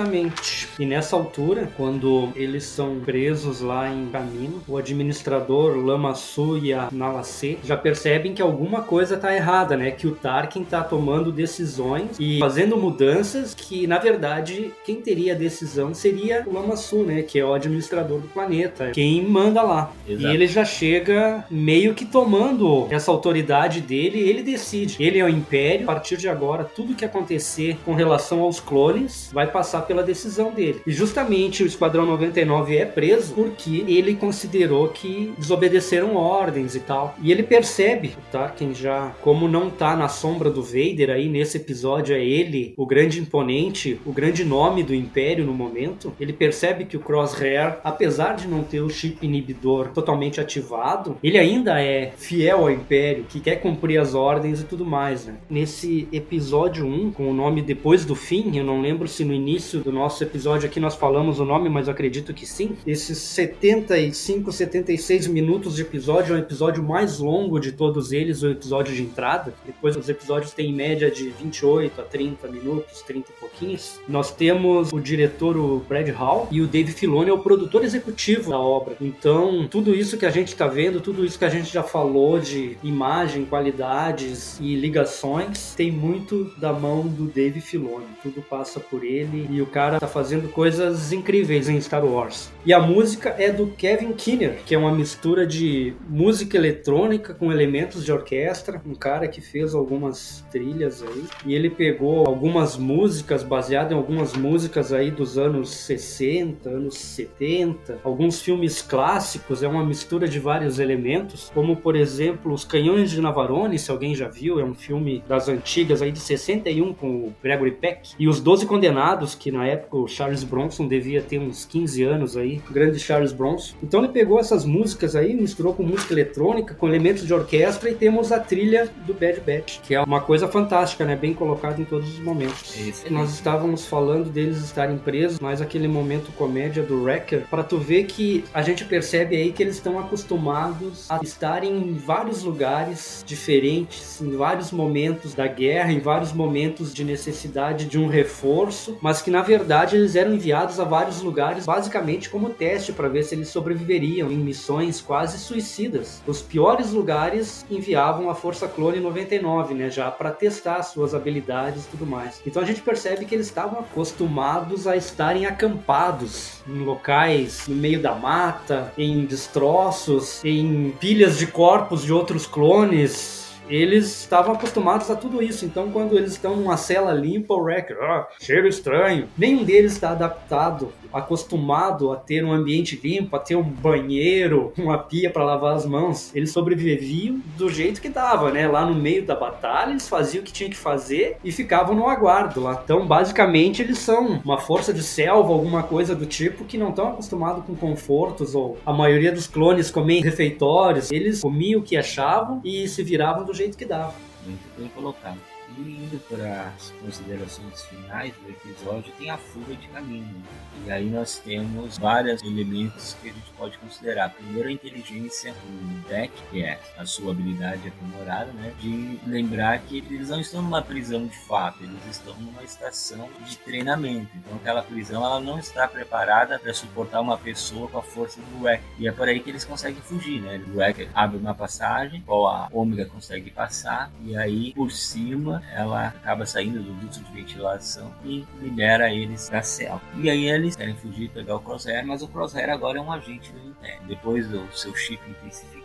Justamente. E nessa altura, quando eles são presos lá em caminho, o administrador Lamassu e a Nalacê já percebem que alguma coisa tá errada, né? Que o Tarkin tá tomando decisões e fazendo mudanças que, na verdade, quem teria a decisão seria o Lamassu, né? Que é o administrador do planeta, quem manda lá. Exato. E ele já chega meio que tomando essa autoridade dele, ele decide. Ele é o Império, a partir de agora, tudo que acontecer com relação aos clones vai passar pela decisão dele. E justamente o Esquadrão 99 é preso porque ele considerou que desobedeceram ordens e tal. E ele percebe, o Tarkin já, como não tá na sombra do Vader aí nesse episódio, é ele, o grande imponente, o grande nome do Império no momento. Ele percebe que o Crosshair, apesar de não ter o chip inibidor totalmente ativado, ele ainda é fiel ao Império, que quer cumprir as ordens e tudo mais, né? Nesse episódio 1, com o nome depois do fim, eu não lembro se no início do nosso episódio aqui nós falamos o nome, mas eu acredito que sim. Esses 75, 76 minutos de episódio é o episódio mais longo de todos eles, o episódio de entrada. Depois os episódios têm em média de 28 a 30 minutos, 30 e pouquinhos. Nós temos o diretor, o Brad Hall, e o Dave Filoni é o produtor executivo da obra. Então, tudo isso que a gente está vendo, tudo isso que a gente já falou de imagem, qualidades e ligações, tem muito da mão do Dave Filoni. Tudo passa por ele e o cara tá fazendo coisas incríveis em Star Wars. E a música é do Kevin Kinner, que é uma mistura de música eletrônica com elementos de orquestra, um cara que fez algumas trilhas aí. E ele pegou algumas músicas baseadas em algumas músicas aí dos anos 60, anos 70, alguns filmes clássicos, é uma mistura de vários elementos, como por exemplo Os Canhões de Navarone, se alguém já viu, é um filme das antigas aí de 61 com o Gregory Peck, e Os Doze Condenados, que na época o Charles Bronson devia ter uns 15 anos aí, grande Charles Bronson. Então ele pegou essas músicas aí, misturou com música eletrônica, com elementos de orquestra e temos a trilha do Bad Batch, que é uma coisa fantástica, né? Bem colocada em todos os momentos. Esse Nós estávamos falando deles estarem presos, mas aquele momento comédia do Wrecker, para tu ver que a gente percebe aí que eles estão acostumados a estarem em vários lugares diferentes, em vários momentos da guerra, em vários momentos de necessidade de um reforço, mas que na verdade eles eram enviados a vários lugares basicamente como teste para ver se eles sobreviveriam em missões quase suicidas. Os piores lugares enviavam a Força Clone 99, né, já para testar suas habilidades e tudo mais. Então a gente percebe que eles estavam acostumados a estarem acampados em locais no meio da mata, em destroços, em pilhas de corpos de outros clones, eles estavam acostumados a tudo isso. Então, quando eles estão numa cela limpa, o Wrecker, ah, cheiro estranho. Nenhum deles está adaptado, acostumado a ter um ambiente limpo, a ter um banheiro, uma pia para lavar as mãos. Eles sobreviviam do jeito que dava, né? Lá no meio da batalha, eles faziam o que tinha que fazer e ficavam no aguardo lá. Então, basicamente, eles são uma força de selva, alguma coisa do tipo, que não estão acostumados com confortos, ou a maioria dos clones comem refeitórios. Eles comiam o que achavam e se viravam do jeito que dava. Muito bem colocado. E indo para as considerações finais do episódio, tem a fuga de caminho. E aí nós temos vários elementos que a gente pode considerar. Primeiro, a inteligência do Deck, que é a sua habilidade aprimorada, né? De lembrar que eles não estão numa prisão de fato, eles estão numa estação de treinamento. Então, aquela prisão ela não está preparada para suportar uma pessoa com a força do Wrecker. E é por aí que eles conseguem fugir, né? O Wrecker abre uma passagem, qual a Ômega consegue passar, e aí por cima ela acaba saindo do duto de ventilação e libera eles da cela. E aí eles querem fugir e pegar o Crosshair, mas o Crosshair agora é um agente do Império. Depois do seu chip intensificado,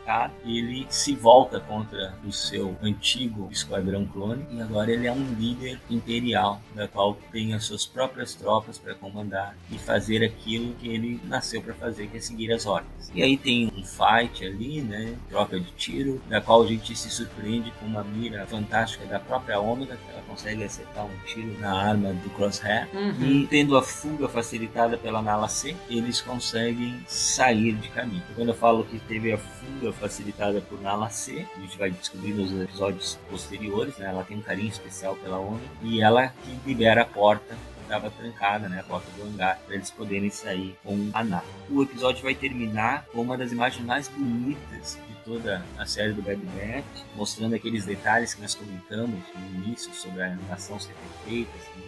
ele se volta contra o seu antigo esquadrão clone e agora ele é um líder imperial, da qual tem as suas próprias tropas para comandar e fazer aquilo que ele nasceu para fazer, que é seguir as ordens. E aí tem um fight ali, né, troca de tiro, da qual a gente se surpreende com uma mira fantástica da própria Ômega, que ela consegue acertar um tiro na arma do Crosshair e tendo a fuga facilitada pela Nala C, eles conseguem sair de caminho. Quando eu falo que teve a fuga facilitada por Nala C, a gente vai descobrir nos episódios posteriores, né? Ela tem um carinho especial pela ONU e ela que libera a porta estava trancada, né, a porta do hangar, para eles poderem sair com a nave. O episódio vai terminar com uma das imagens mais bonitas de toda a série do Bad Batch, mostrando aqueles detalhes que nós comentamos no início sobre a animação ser perfeita, ser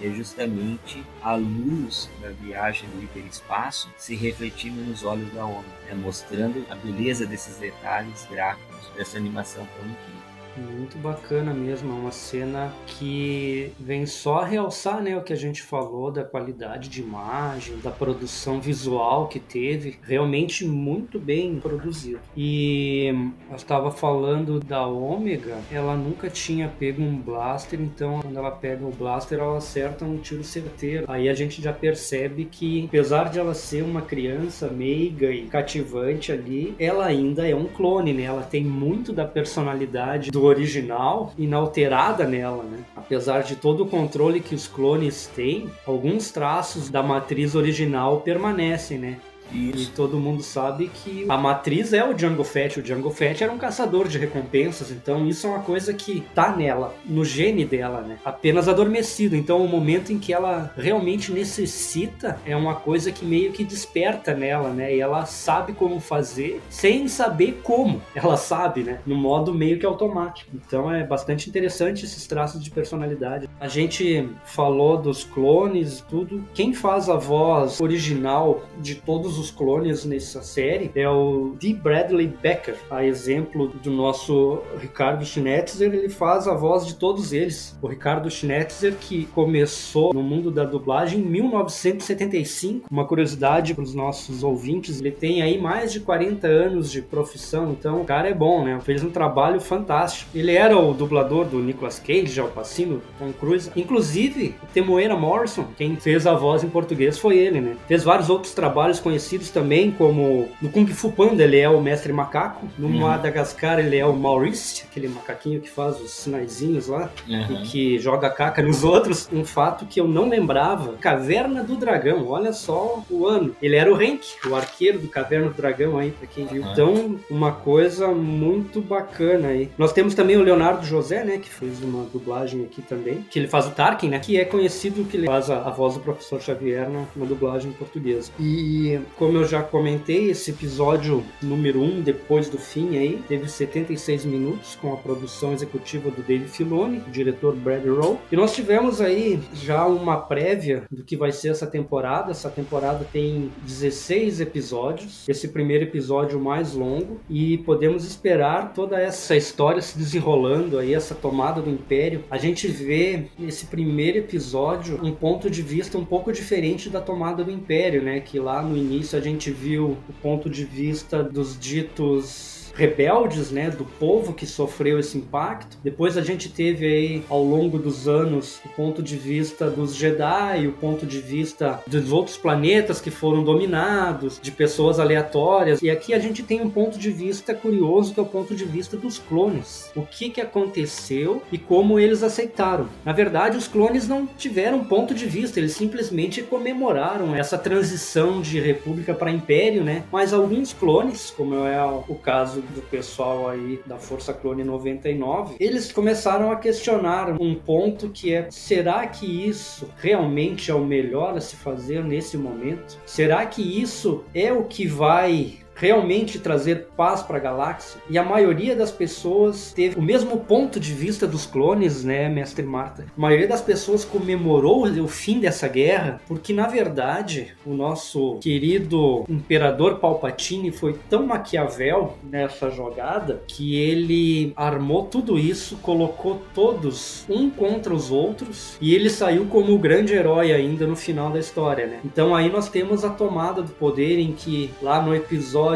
é justamente a luz da viagem do hiperespaço se refletindo nos olhos da ONU, né, mostrando a beleza desses detalhes gráficos dessa animação tão incrível. Muito bacana mesmo, é uma cena que vem só realçar né, o que a gente falou da qualidade de imagem, da produção visual que teve, realmente muito bem produzido. E eu estava falando da Ômega, ela nunca tinha pego um blaster, então quando ela pega o blaster, ela acerta um tiro certeiro. Aí a gente já percebe que, apesar de ela ser uma criança meiga e cativante ali, ela ainda é um clone, né? Ela tem muito da personalidade do original inalterada nela, né? Apesar de todo o controle que os clones têm, alguns traços da matriz original permanecem, né? E Isso. todo mundo sabe que a matriz é o Django Fett. O Django Fett era um caçador de recompensas, então isso é uma coisa que tá nela, no gene dela, né? Apenas adormecido. Então o momento em que ela realmente necessita é uma coisa que meio que desperta nela, né? E ela sabe como fazer sem saber como. (laughs) Ela sabe, né? No modo meio que automático. Então é bastante interessante esses traços de personalidade. A gente falou dos clones e tudo. Quem faz a voz original de todos os clones nessa série é o D. Bradley Becker, a exemplo do nosso Ricardo Schnetzer, ele faz a voz de todos eles. O Ricardo Schnetzer que começou no mundo da dublagem em 1975. Uma curiosidade para os nossos ouvintes, ele tem aí mais de 40 anos de profissão, então o cara é bom, né? Fez um trabalho fantástico. Ele era o dublador do Nicolas Cage, Al Pacino, Tom Cruise. Inclusive, o Temoeira Morrison, quem fez a voz em português foi ele, né? Fez vários outros trabalhos conhecidos também, como no Kung Fu Panda ele é o Mestre Macaco, no Uhum. Madagascar ele é o Maurice, aquele macaquinho que faz os sinaizinhos lá Uhum. e que joga caca nos (laughs) outros. Um fato que eu não lembrava: Caverna do Dragão. Olha só o ano. Ele era o Henk, o arqueiro do Caverna do Dragão aí, pra quem viu. Aham. Então, uma coisa muito bacana aí. Nós temos também o Leonardo José, né, que fez uma dublagem aqui também, que ele faz o Tarkin, né, que é conhecido que ele faz a, a voz do professor Xavier na, na dublagem portuguesa. E como eu já comentei, esse episódio número 1, um, depois do fim aí, teve 76 minutos com a produção executiva do Dave Filoni, o diretor Brad Rowe. E nós tivemos aí já uma prévia do que vai ser essa temporada. Essa temporada tem 16 episódios. Esse primeiro episódio mais longo e podemos esperar toda essa história se desenrolando aí, essa tomada do Império. A gente vê nesse primeiro episódio um ponto de vista um pouco diferente da tomada do Império, né? Que lá no início a gente viu o ponto de vista dos ditos rebeldes, né, do povo que sofreu esse impacto. Depois a gente teve aí ao longo dos anos o ponto de vista dos Jedi, o ponto de vista dos outros planetas que foram dominados, de pessoas aleatórias. E aqui a gente tem um ponto de vista curioso que é o ponto de vista dos clones. O que que aconteceu e como eles aceitaram. Na verdade, os clones não tiveram ponto de vista, eles simplesmente comemoraram essa transição de república para império, né? Mas alguns clones, como é o caso do pessoal aí da Força Clone 99, eles começaram a questionar um ponto que é: será que isso realmente é o melhor a se fazer nesse momento? Será que isso é o que vai realmente trazer paz para a galáxia. E a maioria das pessoas teve o mesmo ponto de vista dos clones, né, mestre Marta? A maioria das pessoas comemorou o fim dessa guerra, porque na verdade o nosso querido imperador Palpatine foi tão maquiavel nessa jogada que ele armou tudo isso, colocou todos um contra os outros e ele saiu como o grande herói ainda no final da história, né? Então aí nós temos a tomada do poder em que lá no episódio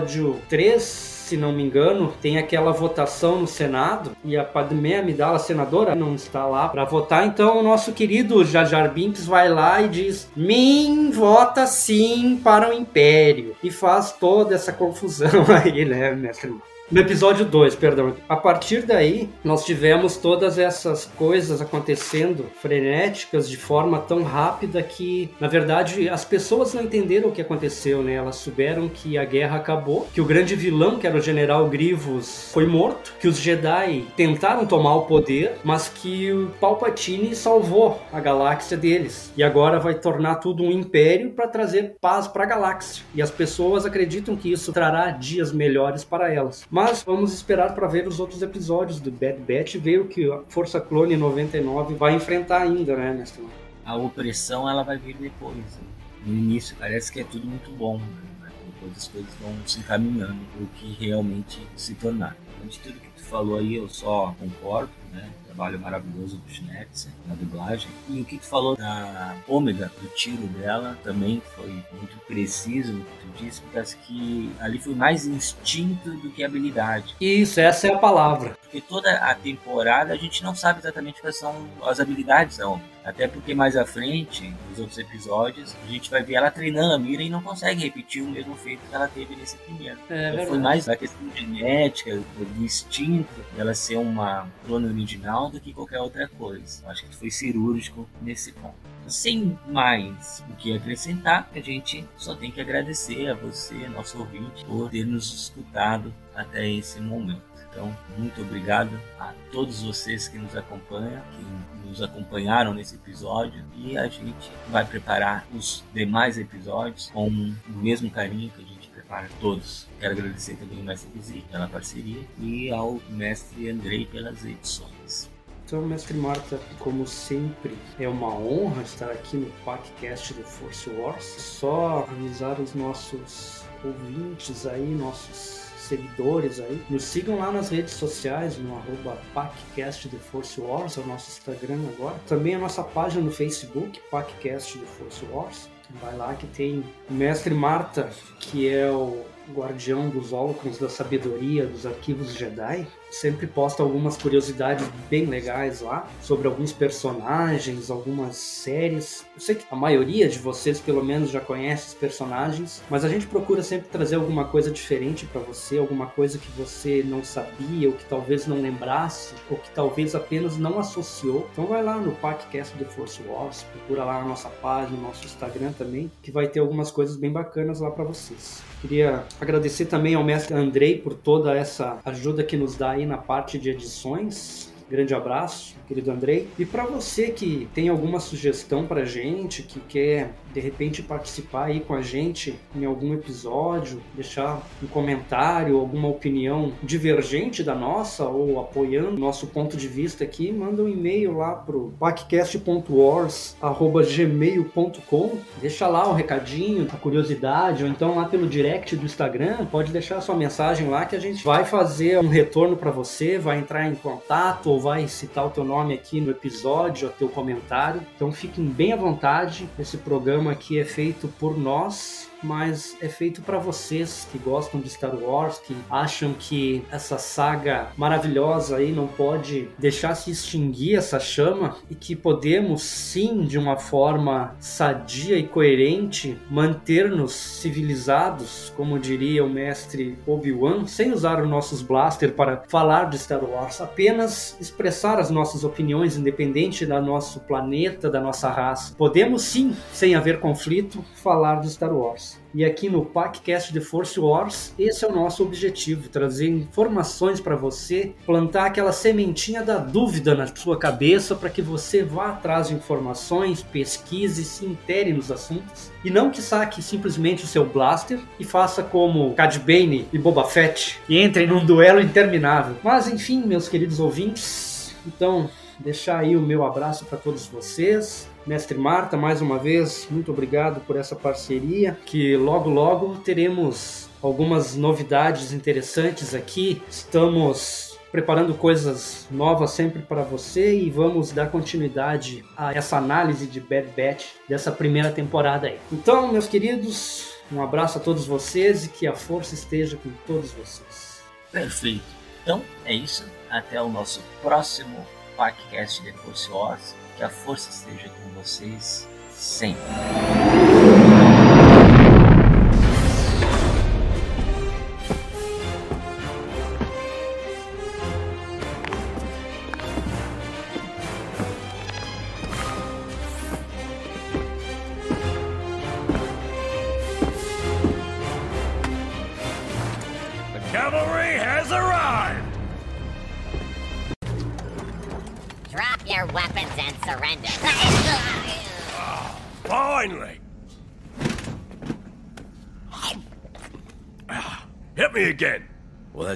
3, se não me engano, tem aquela votação no Senado e a Padmé Amidala, senadora, não está lá para votar. Então o nosso querido Jar Jar Binks vai lá e diz: "Min vota sim para o Império" e faz toda essa confusão (laughs) aí, né, mestre? No episódio 2, perdão. A partir daí, nós tivemos todas essas coisas acontecendo frenéticas de forma tão rápida que, na verdade, as pessoas não entenderam o que aconteceu, né? Elas souberam que a guerra acabou, que o grande vilão, que era o General Grievous, foi morto, que os Jedi tentaram tomar o poder, mas que o Palpatine salvou a galáxia deles. E agora vai tornar tudo um império para trazer paz para a galáxia. E as pessoas acreditam que isso trará dias melhores para elas. Mas vamos esperar para ver os outros episódios do Bad Batch e ver o que a Força Clone 99 vai enfrentar ainda, né, mestre? A opressão ela vai vir depois. né? No início parece que é tudo muito bom, né? Depois as coisas vão se encaminhando para o que realmente se tornar. De tudo que tu falou aí, eu só concordo, né? Trabalho maravilhoso do Schnetzer na dublagem. E o que tu falou da ômega, do tiro dela, também foi muito preciso tu disse, porque que ali foi mais instinto do que habilidade. Isso, essa é a palavra. Porque toda a temporada a gente não sabe exatamente quais são as habilidades da Ômega. Até porque mais à frente, nos outros episódios, a gente vai ver ela treinando a mira e não consegue repetir o mesmo feito que ela teve nesse primeiro. É Então, foi mais a questão genética, do instinto dela ser uma clone original do que qualquer outra coisa. Eu acho que foi cirúrgico nesse ponto. Sem mais o que acrescentar, a gente só tem que agradecer a você, nosso ouvinte, por ter nos escutado até esse momento. Então, muito obrigado a todos vocês que nos acompanham, que nos acompanharam nesse episódio e a gente vai preparar os demais episódios com o mesmo carinho que a gente prepara todos. Quero agradecer também ao mestre Vizi pela parceria e ao mestre Andrei pelas edições. Então, mestre Marta, como sempre, é uma honra estar aqui no podcast do Force Wars. Só avisar os nossos ouvintes aí, nossos seguidores aí. Nos sigam lá nas redes sociais, no arroba PacCast The Force Wars, é o nosso Instagram agora. Também a nossa página no Facebook, PacCast The Force Wars. Vai lá que tem o mestre Marta, que é o guardião dos Holocrons da sabedoria dos arquivos Jedi sempre posta algumas curiosidades bem legais lá sobre alguns personagens, algumas séries. Eu sei que a maioria de vocês, pelo menos, já conhece os personagens, mas a gente procura sempre trazer alguma coisa diferente para você, alguma coisa que você não sabia, ou que talvez não lembrasse, ou que talvez apenas não associou. Então vai lá no podcast do Force Wars, procura lá na nossa página, no nosso Instagram também, que vai ter algumas coisas bem bacanas lá para vocês. Queria agradecer também ao mestre Andrei por toda essa ajuda que nos dá aí na parte de edições. Grande abraço querido Andrei. E para você que tem alguma sugestão para gente, que quer de repente participar aí com a gente em algum episódio, deixar um comentário, alguma opinião divergente da nossa ou apoiando nosso ponto de vista aqui, manda um e-mail lá pro paccast.wars@gmail.com. Deixa lá um recadinho, a curiosidade, ou então lá pelo direct do Instagram, pode deixar sua mensagem lá que a gente vai fazer um retorno para você, vai entrar em contato ou vai citar o teu nome aqui no episódio, o teu comentário. Então fiquem bem à vontade. Esse programa aqui é feito por nós mas é feito para vocês que gostam de Star Wars, que acham que essa saga maravilhosa aí não pode deixar se extinguir essa chama e que podemos sim, de uma forma sadia e coerente, manter-nos civilizados, como diria o mestre Obi-Wan, sem usar os nossos blaster para falar de Star Wars, apenas expressar as nossas opiniões independente da nosso planeta, da nossa raça. Podemos sim, sem haver conflito, falar de Star Wars. E aqui no PacCast de Force Wars, esse é o nosso objetivo: trazer informações para você, plantar aquela sementinha da dúvida na sua cabeça para que você vá atrás de informações, pesquise, se intere nos assuntos e não que saque simplesmente o seu blaster e faça como Cad Bane e Boba Fett e entre num duelo interminável. Mas enfim, meus queridos ouvintes, então deixar aí o meu abraço para todos vocês. Mestre Marta, mais uma vez, muito obrigado por essa parceria. Que logo, logo teremos algumas novidades interessantes aqui. Estamos preparando coisas novas sempre para você e vamos dar continuidade a essa análise de Bad Batch dessa primeira temporada aí. Então, meus queridos, um abraço a todos vocês e que a força esteja com todos vocês. Perfeito. Então, é isso. Até o nosso próximo podcast de Force Wars. Que a força esteja com vocês sempre.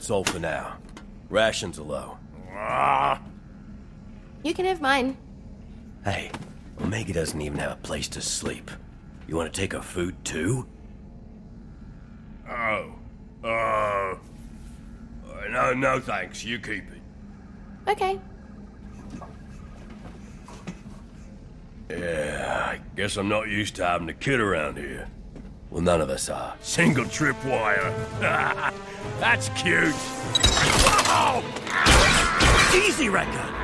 That's all for now. Rations are low. Ah, You can have mine. Hey, Omega doesn't even have a place to sleep. You want to take her food too? oh. Uh. No, no thanks. You keep it. Okay. Yeah, I guess I'm not used to having a kid around here. Well, none of us are. Single tripwire. (laughs) That's cute. Oh! (laughs) Easy, Wrecker.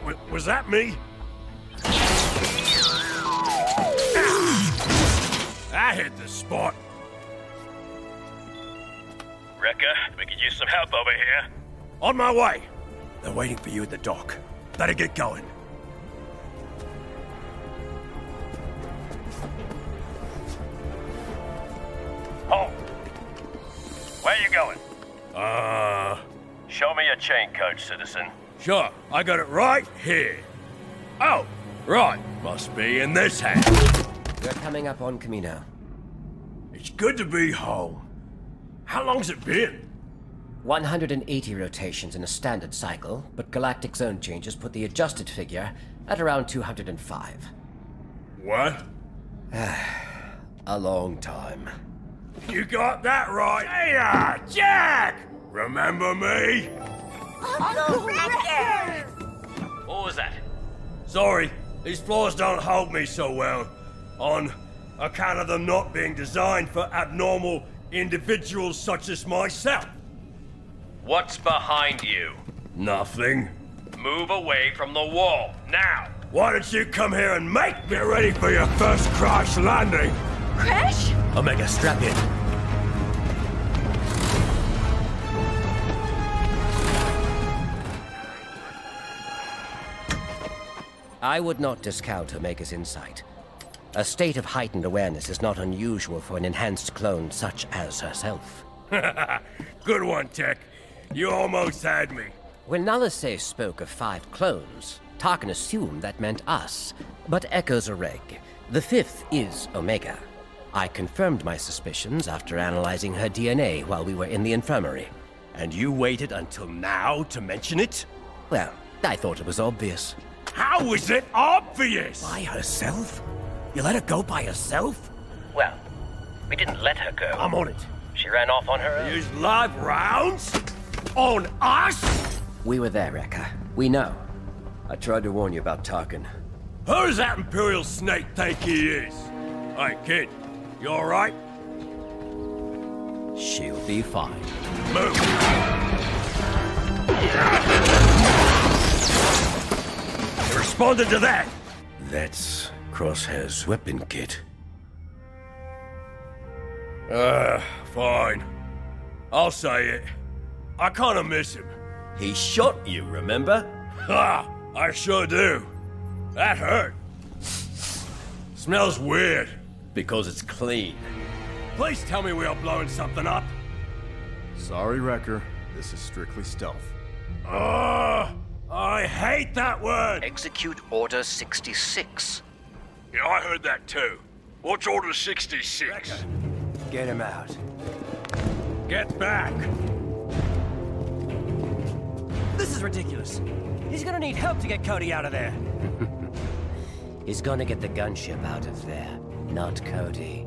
W- was that me? Ah! I hit the spot. Wrecker, we could use some help over here. On my way. They're waiting for you at the dock. Better get going. Home. Where you going? Uh. Show me your chain coach, citizen. Sure, I got it right here. Oh, right. Must be in this house. We're coming up on Camino. It's good to be home. How long's it been? 180 rotations in a standard cycle, but galactic zone changes put the adjusted figure at around 205. What? (sighs) a long time. You got that right. Hey, uh, Jack! Remember me? What was that? Sorry, these floors don't hold me so well. On account of them not being designed for abnormal individuals such as myself. What's behind you? Nothing. Move away from the wall, now! Why don't you come here and make me ready for your first crash landing? Crash? Omega, strap in. I would not discount Omega's insight. A state of heightened awareness is not unusual for an enhanced clone such as herself. (laughs) Good one, Tech. You almost had me. When Nalase spoke of five clones, Tarkin assumed that meant us, but echoes a reg. The fifth is Omega. I confirmed my suspicions after analyzing her DNA while we were in the infirmary. And you waited until now to mention it? Well, I thought it was obvious. How is it obvious? By herself? You let her go by herself? Well, we didn't let her go. I'm on it. She ran off on her own. Use live rounds? On us? We were there, Rekka. We know. I tried to warn you about Tarkin. Who does that Imperial snake think he is? Hey, kid, you alright? She'll be fine. Move. You responded to that. That's Crosshair's weapon kit. Uh, fine. I'll say it. I kinda miss him. He shot you, remember? Ha! I sure do. That hurt. Smells weird. Because it's clean. Please tell me we are blowing something up. Sorry, Wrecker. This is strictly stealth. Ugh! I hate that word! Execute Order 66. Yeah, I heard that too. What's Order 66? Get him out. Get back! This is ridiculous. He's gonna need help to get Cody out of there. (laughs) He's gonna get the gunship out of there, not Cody.